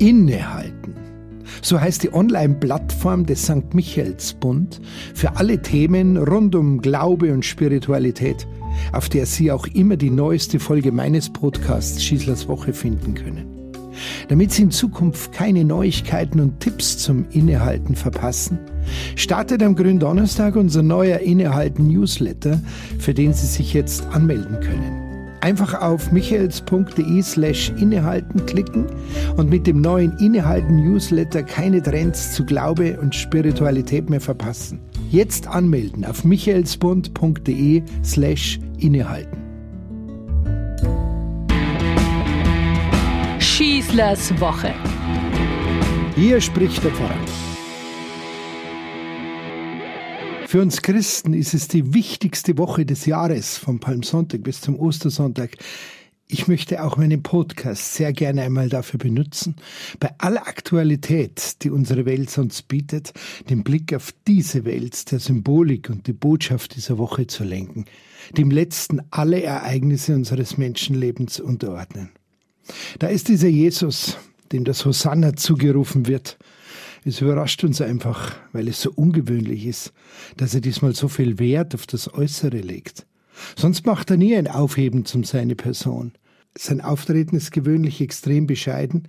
Innehalten. So heißt die Online-Plattform des St. Michaelsbund für alle Themen rund um Glaube und Spiritualität, auf der Sie auch immer die neueste Folge meines Podcasts Schießlers Woche finden können. Damit Sie in Zukunft keine Neuigkeiten und Tipps zum Innehalten verpassen, startet am Gründonnerstag unser neuer Innehalten Newsletter, für den Sie sich jetzt anmelden können. Einfach auf michaels.de slash innehalten klicken und mit dem neuen Innehalten Newsletter keine Trends zu Glaube und Spiritualität mehr verpassen. Jetzt anmelden auf michaelsbund.de slash innehalten. Schießlers Woche. Hier spricht der Pfarrer. Für uns Christen ist es die wichtigste Woche des Jahres, vom Palmsonntag bis zum Ostersonntag. Ich möchte auch meinen Podcast sehr gerne einmal dafür benutzen, bei aller Aktualität, die unsere Welt sonst bietet, den Blick auf diese Welt der Symbolik und die Botschaft dieser Woche zu lenken, dem letzten alle Ereignisse unseres Menschenlebens unterordnen. Da ist dieser Jesus, dem das Hosanna zugerufen wird, es überrascht uns einfach, weil es so ungewöhnlich ist, dass er diesmal so viel Wert auf das Äußere legt. Sonst macht er nie ein Aufheben zum seine Person. Sein Auftreten ist gewöhnlich extrem bescheiden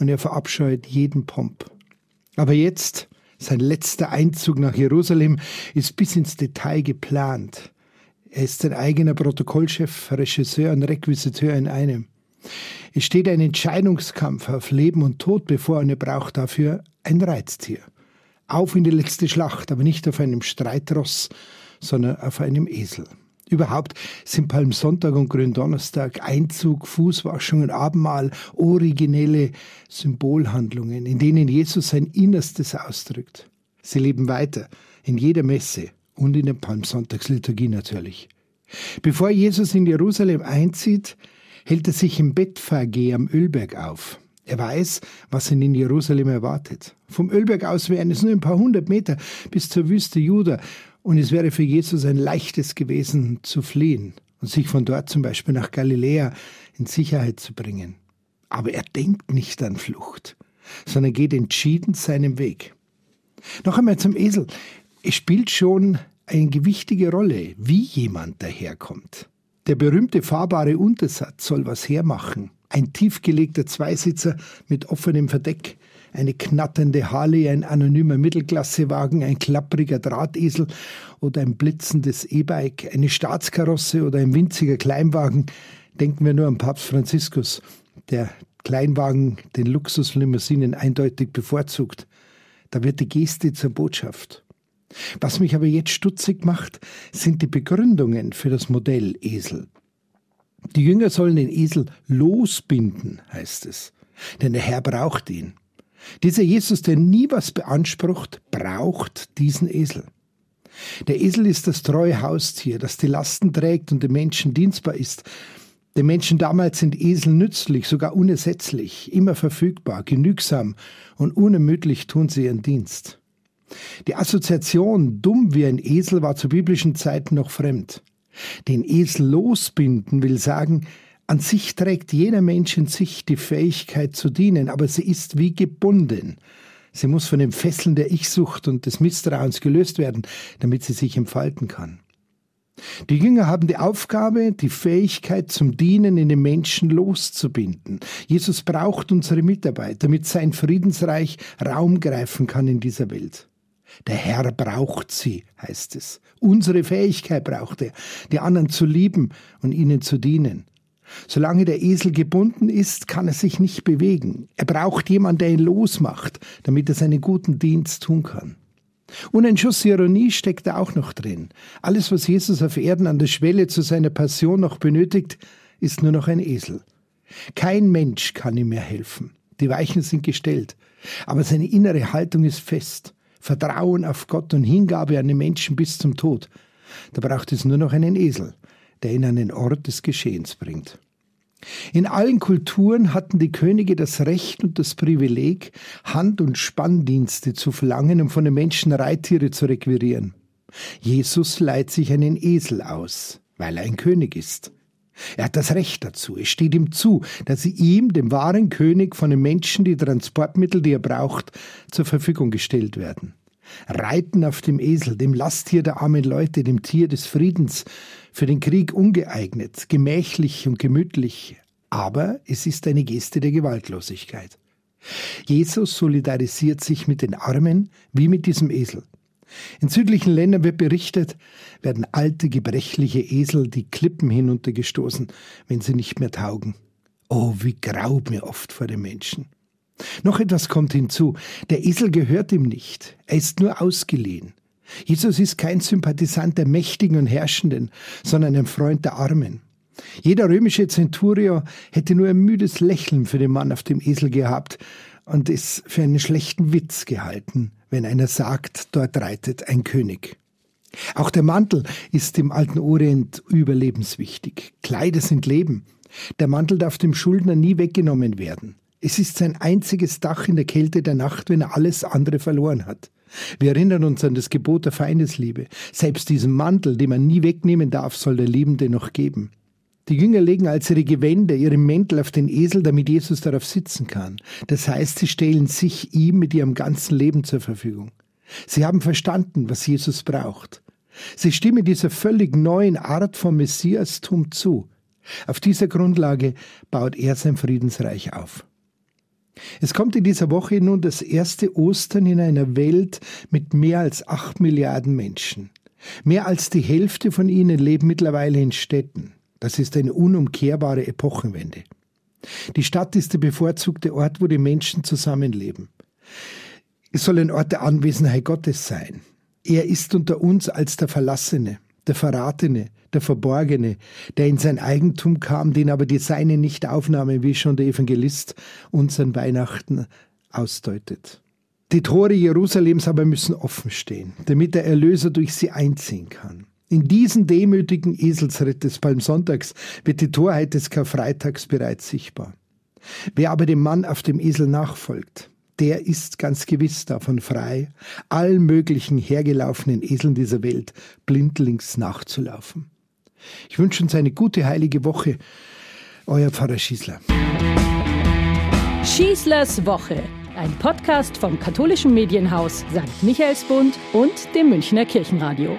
und er verabscheut jeden Pomp. Aber jetzt, sein letzter Einzug nach Jerusalem, ist bis ins Detail geplant. Er ist sein eigener Protokollchef, Regisseur und Requisiteur in einem. Es steht ein Entscheidungskampf auf Leben und Tod bevor und er braucht dafür ein Reiztier. Auf in die letzte Schlacht, aber nicht auf einem Streitross, sondern auf einem Esel. Überhaupt sind Palmsonntag und Gründonnerstag Einzug, Fußwaschung und Abendmahl originelle Symbolhandlungen, in denen Jesus sein Innerstes ausdrückt. Sie leben weiter in jeder Messe und in der Palmsonntagsliturgie natürlich. Bevor Jesus in Jerusalem einzieht, hält er sich im Bethphage am Ölberg auf. Er weiß, was ihn in Jerusalem erwartet. Vom Ölberg aus wären es nur ein paar hundert Meter bis zur Wüste Juda, und es wäre für Jesus ein leichtes gewesen, zu fliehen und sich von dort zum Beispiel nach Galiläa in Sicherheit zu bringen. Aber er denkt nicht an Flucht, sondern geht entschieden seinen Weg. Noch einmal zum Esel. Es spielt schon eine gewichtige Rolle, wie jemand daherkommt. Der berühmte fahrbare Untersatz soll was hermachen. Ein tiefgelegter Zweisitzer mit offenem Verdeck, eine knatternde Harley, ein anonymer Mittelklassewagen, ein klappriger Drahtesel oder ein blitzendes E-Bike, eine Staatskarosse oder ein winziger Kleinwagen. Denken wir nur an Papst Franziskus, der Kleinwagen den Luxuslimousinen eindeutig bevorzugt. Da wird die Geste zur Botschaft. Was mich aber jetzt stutzig macht, sind die Begründungen für das Modell Esel. Die Jünger sollen den Esel losbinden, heißt es, denn der Herr braucht ihn. Dieser Jesus, der nie was beansprucht, braucht diesen Esel. Der Esel ist das treue Haustier, das die Lasten trägt und dem Menschen dienstbar ist. Den Menschen damals sind Esel nützlich, sogar unersetzlich, immer verfügbar, genügsam und unermüdlich tun sie ihren Dienst. Die Assoziation dumm wie ein Esel war zu biblischen Zeiten noch fremd. Den Esel losbinden will sagen, an sich trägt jeder Mensch in sich die Fähigkeit zu dienen, aber sie ist wie gebunden. Sie muss von den Fesseln der Ich-Sucht und des Misstrauens gelöst werden, damit sie sich entfalten kann. Die Jünger haben die Aufgabe, die Fähigkeit zum Dienen in den Menschen loszubinden. Jesus braucht unsere Mitarbeit, damit sein Friedensreich Raum greifen kann in dieser Welt. Der Herr braucht sie, heißt es. Unsere Fähigkeit braucht er, die anderen zu lieben und ihnen zu dienen. Solange der Esel gebunden ist, kann er sich nicht bewegen. Er braucht jemanden, der ihn losmacht, damit er seinen guten Dienst tun kann. Und ein Schuss Ironie steckt da auch noch drin. Alles, was Jesus auf Erden an der Schwelle zu seiner Passion noch benötigt, ist nur noch ein Esel. Kein Mensch kann ihm mehr helfen. Die Weichen sind gestellt. Aber seine innere Haltung ist fest. Vertrauen auf Gott und Hingabe an den Menschen bis zum Tod. Da braucht es nur noch einen Esel, der ihn an den Ort des Geschehens bringt. In allen Kulturen hatten die Könige das Recht und das Privileg, Hand- und Spanndienste zu verlangen, um von den Menschen Reittiere zu requirieren. Jesus leiht sich einen Esel aus, weil er ein König ist. Er hat das Recht dazu. Es steht ihm zu, dass sie ihm, dem wahren König, von den Menschen die Transportmittel, die er braucht, zur Verfügung gestellt werden. Reiten auf dem Esel, dem Lasttier der armen Leute, dem Tier des Friedens, für den Krieg ungeeignet, gemächlich und gemütlich, aber es ist eine Geste der Gewaltlosigkeit. Jesus solidarisiert sich mit den Armen wie mit diesem Esel. In südlichen Ländern wird berichtet, werden alte, gebrechliche Esel die Klippen hinuntergestoßen, wenn sie nicht mehr taugen. Oh, wie graut mir oft vor den Menschen. Noch etwas kommt hinzu. Der Esel gehört ihm nicht. Er ist nur ausgeliehen. Jesus ist kein Sympathisant der Mächtigen und Herrschenden, sondern ein Freund der Armen. Jeder römische Zenturier hätte nur ein müdes Lächeln für den Mann auf dem Esel gehabt und es für einen schlechten Witz gehalten, wenn einer sagt, dort reitet ein König. Auch der Mantel ist im alten Orient überlebenswichtig. Kleider sind Leben. Der Mantel darf dem Schuldner nie weggenommen werden. Es ist sein einziges Dach in der Kälte der Nacht, wenn er alles andere verloren hat. Wir erinnern uns an das Gebot der Feindesliebe. Selbst diesen Mantel, den man nie wegnehmen darf, soll der Liebende noch geben. Die Jünger legen als ihre Gewände, ihre Mäntel auf den Esel, damit Jesus darauf sitzen kann. Das heißt, sie stellen sich ihm mit ihrem ganzen Leben zur Verfügung. Sie haben verstanden, was Jesus braucht. Sie stimmen dieser völlig neuen Art von Messiastum zu. Auf dieser Grundlage baut er sein Friedensreich auf. Es kommt in dieser Woche nun das erste Ostern in einer Welt mit mehr als acht Milliarden Menschen. Mehr als die Hälfte von ihnen leben mittlerweile in Städten. Das ist eine unumkehrbare Epochenwende. Die Stadt ist der bevorzugte Ort, wo die Menschen zusammenleben. Es soll ein Ort der Anwesenheit Gottes sein. Er ist unter uns als der Verlassene, der Verratene, der Verborgene, der in sein Eigentum kam, den aber die Seine nicht aufnahmen, wie schon der Evangelist unseren Weihnachten ausdeutet. Die Tore Jerusalems aber müssen offen stehen, damit der Erlöser durch sie einziehen kann. In diesen demütigen Eselsritt des Palmsonntags wird die Torheit des Karfreitags bereits sichtbar. Wer aber dem Mann auf dem Esel nachfolgt, der ist ganz gewiss davon frei, allen möglichen hergelaufenen Eseln dieser Welt blindlings nachzulaufen. Ich wünsche uns eine gute heilige Woche. Euer Pfarrer Schießler. Schießlers Woche, ein Podcast vom katholischen Medienhaus St. Michaelsbund und dem Münchner Kirchenradio.